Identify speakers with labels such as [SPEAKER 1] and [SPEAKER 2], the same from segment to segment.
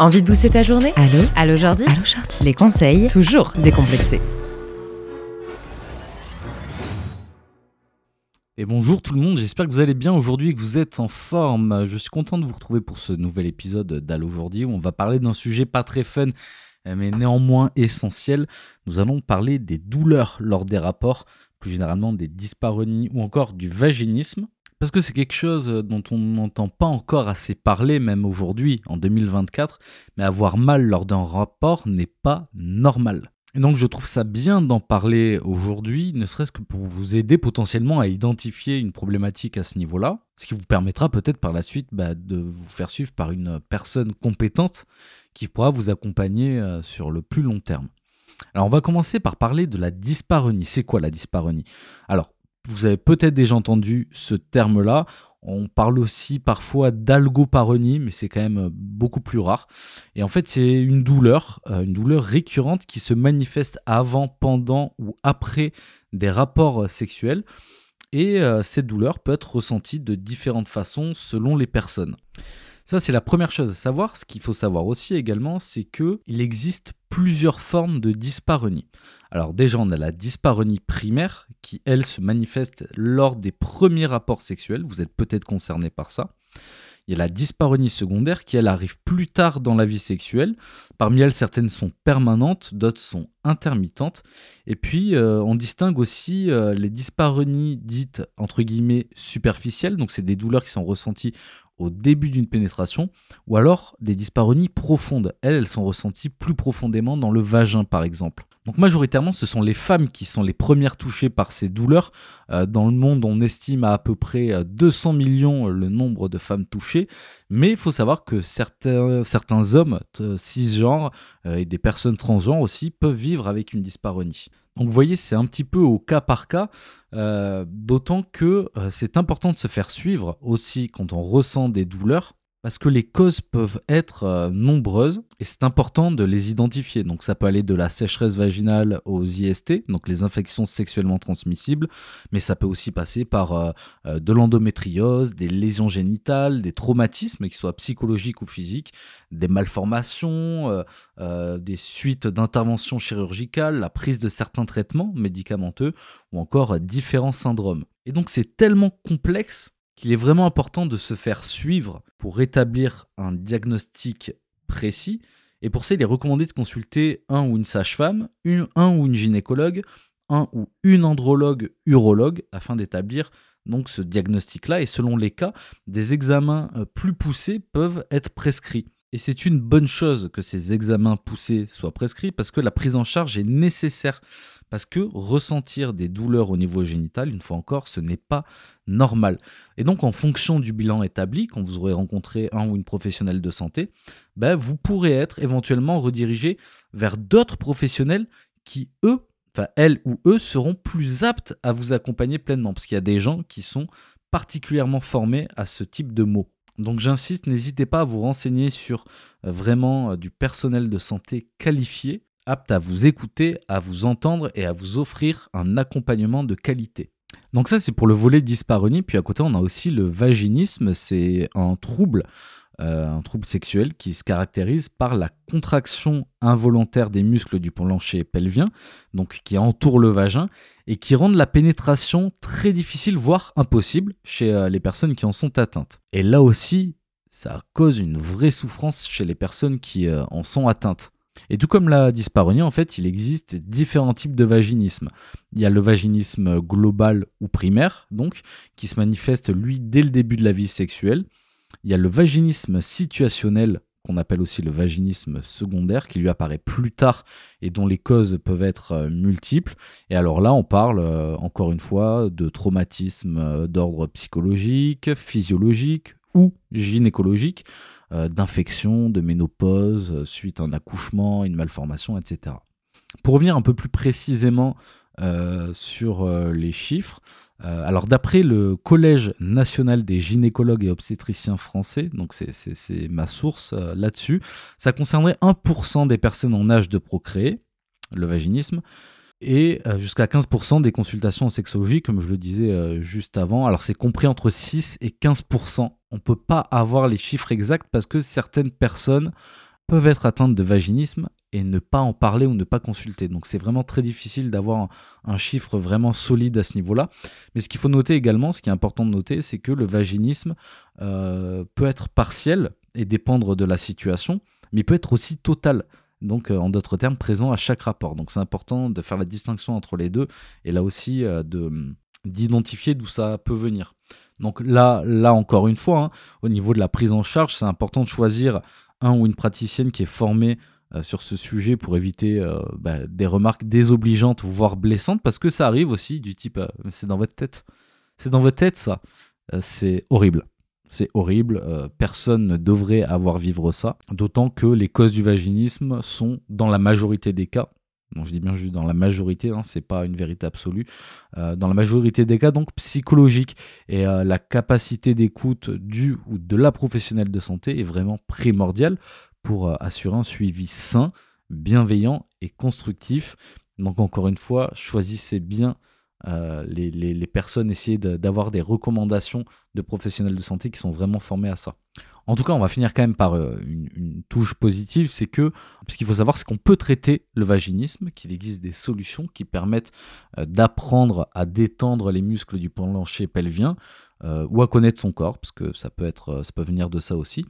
[SPEAKER 1] Envie de booster ta journée
[SPEAKER 2] Allô
[SPEAKER 1] Allô Jordi
[SPEAKER 2] Allô Jordi
[SPEAKER 1] Les conseils, toujours décomplexés.
[SPEAKER 3] Et bonjour tout le monde, j'espère que vous allez bien aujourd'hui et que vous êtes en forme. Je suis content de vous retrouver pour ce nouvel épisode d'Allo aujourd'hui où on va parler d'un sujet pas très fun mais néanmoins essentiel. Nous allons parler des douleurs lors des rapports, plus généralement des dyspareunies ou encore du vaginisme. Parce que c'est quelque chose dont on n'entend pas encore assez parler, même aujourd'hui, en 2024, mais avoir mal lors d'un rapport n'est pas normal. Et donc je trouve ça bien d'en parler aujourd'hui, ne serait-ce que pour vous aider potentiellement à identifier une problématique à ce niveau-là, ce qui vous permettra peut-être par la suite bah, de vous faire suivre par une personne compétente qui pourra vous accompagner euh, sur le plus long terme. Alors on va commencer par parler de la dyspareunie. C'est quoi la dyspareunie Alors vous avez peut-être déjà entendu ce terme-là. On parle aussi parfois d'algoparonie, mais c'est quand même euh, beaucoup plus rare. Et en fait, c'est une douleur, euh, une douleur récurrente qui se manifeste avant, pendant ou après des rapports euh, sexuels. Et cette douleur peut être ressentie de différentes façons selon les personnes. Ça, c'est la première chose à savoir. Ce qu'il faut savoir aussi également, c'est qu'il existe plusieurs formes de dyspareunie. Alors déjà, on a la dyspareunie primaire qui, elle, se manifeste lors des premiers rapports sexuels. Vous êtes peut-être concerné par ça. Il y a la dyspareunie secondaire qui, elle, arrive plus tard dans la vie sexuelle. Parmi elles, certaines sont permanentes, d'autres sont intermittentes. Et puis, euh, on distingue aussi euh, les dyspareunies dites, entre guillemets, superficielles. Donc, c'est des douleurs qui sont ressenties au début d'une pénétration, ou alors des dyspareunies profondes. Elles, elles sont ressenties plus profondément dans le vagin, par exemple. Donc majoritairement, ce sont les femmes qui sont les premières touchées par ces douleurs. Euh, dans le monde, on estime à peu près 200 euh, millions le nombre de femmes touchées. Mais il faut savoir que certains, certains hommes cisgenres euh, et des personnes transgenres aussi peuvent vivre avec une dyspareunie. Donc vous voyez, c'est un petit peu au cas par cas, d'autant que c'est important de se faire suivre aussi quand on ressent des douleurs parce que les causes peuvent être euh, nombreuses et c'est important de les identifier. Donc ça peut aller de la sécheresse vaginale aux IST, donc les infections sexuellement transmissibles, mais ça peut aussi passer par euh, euh, de l'endométriose, des lésions génitales, des traumatismes, qu'ils soient psychologiques ou physiques, des malformations, des suites d'interventions chirurgicales, la prise de certains traitements médicamenteux ou encore différents syndromes. Et donc c'est tellement complexe qu'il est vraiment important de se faire suivre pour établir un diagnostic précis. Et pour ça, il est recommandé de consulter un ou une sage-femme, un ou une gynécologue, un ou une andrologue urologue afin d'établir donc ce diagnostic-là. Et selon les cas, des examens euh, plus poussés peuvent être prescrits. Et c'est une bonne chose que ces examens poussés soient prescrits parce que la prise en charge est nécessaire. Parce que ressentir des douleurs au niveau génital, une fois encore, ce n'est pas normal. Et donc, en fonction du bilan établi, quand vous aurez rencontré un ou une professionnelle de santé, ben, vous pourrez être éventuellement redirigé vers d'autres professionnels qui, eux, enfin, elles ou eux, seront plus aptes à vous accompagner pleinement. Parce qu'il y a des gens qui sont particulièrement formés à ce type de mots. Donc j'insiste, n'hésitez pas à vous renseigner sur euh, vraiment euh, du personnel de santé qualifié, apte à vous écouter, à vous entendre et à vous offrir un accompagnement de qualité. Donc ça c'est pour le volet dyspareunie, puis à côté on a aussi le vaginisme, c'est un trouble euh, un trouble sexuel qui se caractérise par la contraction involontaire des muscles du plancher pelvien, donc qui entoure le vagin, et qui rendent la pénétration très difficile, voire impossible, chez euh, les personnes qui en sont atteintes. Et là aussi, ça cause une vraie souffrance chez les personnes qui euh, en sont atteintes. Et tout comme la dyspareunie, en fait, il existe différents types de vaginisme. Il y a le vaginisme global ou primaire, donc, qui se manifeste, lui, dès le début de la vie sexuelle. Il y a le vaginisme situationnel qu'on appelle aussi le vaginisme secondaire, qui lui apparaît plus tard et dont les causes peuvent être euh, multiples. Et alors là, on parle euh, encore une fois de traumatisme euh, d'ordre psychologique, physiologique ou gynécologique, d'infection, de ménopause, suite à un accouchement, une malformation, etc. Pour revenir un peu plus précisément sur les chiffres, euh, alors d'après le Collège national des gynécologues et obstétriciens français, donc c'est ma source euh, là-dessus, ça concernerait 1% des personnes en âge de procréer, le vaginisme, et euh, jusqu'à 15% des consultations en sexologie, comme je le disais juste avant. Alors c'est compris entre 6 et 15%. On ne peut pas avoir les chiffres exacts parce que certaines personnes peuvent être atteintes de vaginisme et ne pas en parler ou ne pas consulter. Donc c'est vraiment très difficile d'avoir un, chiffre vraiment solide à ce niveau-là. Mais ce qu'il faut noter également, ce qui est important de noter, c'est que le vaginisme euh, peut être partiel et dépendre de la situation, mais peut être aussi total. Donc euh, en d'autres termes, présent à chaque rapport. Donc c'est important de faire la distinction entre les deux et là aussi euh, de d'identifier d'où ça peut venir. Donc là, là encore une fois, hein, au niveau de la prise en charge, c'est important de choisir un ou une praticienne qui est formée euh, sur ce sujet pour éviter euh, bah, des remarques désobligeantes voire blessantes parce que ça arrive aussi du type euh, c'est dans votre tête c'est dans votre tête ça c'est horrible c'est horrible personne ne devrait avoir vivre ça d'autant que les causes du vaginisme sont dans la majorité des cas donc je dis bien juste dans la majorité, hein, c'est pas une vérité absolue. dans la majorité des cas, donc psychologique. Et la capacité d'écoute du ou de la professionnelle de santé est vraiment primordiale pour euh, assurer un suivi sain, bienveillant et constructif. Donc encore une fois, choisissez bien euh, les, personnes, essayez d'avoir des recommandations de professionnels de santé qui sont vraiment formés à ça. En tout cas, on va finir quand même par euh, une, touche positive, c'est que ce qu'il faut savoir, c'est qu'on peut traiter le vaginisme, qu'il existe des solutions qui permettent d'apprendre à détendre les muscles du plancher pelvien ou à connaître son corps, parce que ça peut être, ça peut venir de ça aussi.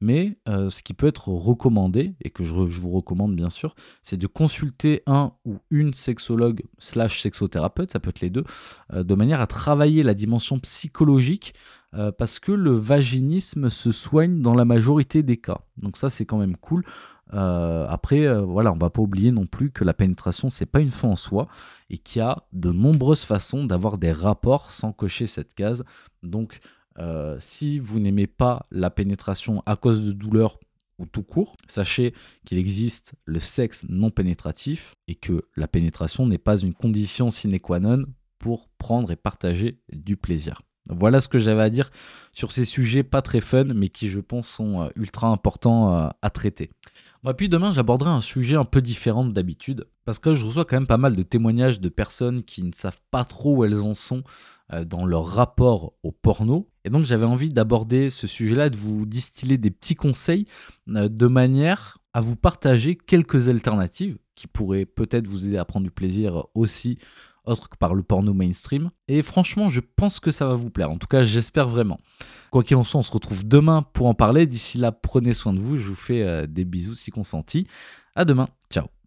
[SPEAKER 3] Mais euh, ce qui peut être recommandé, et que je, vous recommande bien sûr, c'est de consulter un ou une sexologue slash sexothérapeute, ça peut être les deux, euh, de manière à travailler la dimension psychologique, euh, parce que le vaginisme se soigne dans la majorité des cas. Donc ça c'est quand même cool. Après, voilà, on va pas oublier non plus que la pénétration, c'est pas une fin en soi, et qu'il y a de nombreuses façons d'avoir des rapports sans cocher cette case. Donc euh, si vous n'aimez pas la pénétration à cause de douleurs ou tout court, sachez qu'il existe le sexe non pénétratif et que la pénétration n'est pas une condition sine qua non pour prendre et partager du plaisir. Voilà ce que j'avais à dire sur ces sujets pas très fun, mais qui je pense sont euh, ultra importants euh, à traiter. Moi, puis demain, j'aborderai un sujet un peu différent d'habitude, parce que je reçois quand même pas mal de témoignages de personnes qui ne savent pas trop où elles en sont euh, dans leur rapport au porno. Et donc j'avais envie d'aborder ce sujet-là, de vous distiller des petits conseils euh, de manière à vous partager quelques alternatives qui pourraient peut-être vous aider à prendre du plaisir aussi autre que par le porno mainstream. Et franchement, je pense que ça va vous plaire. En tout cas, j'espère vraiment. Quoi qu'il en soit, on se retrouve demain pour en parler. D'ici là, prenez soin de vous. Je vous fais euh, des bisous si consentis. À demain. Ciao.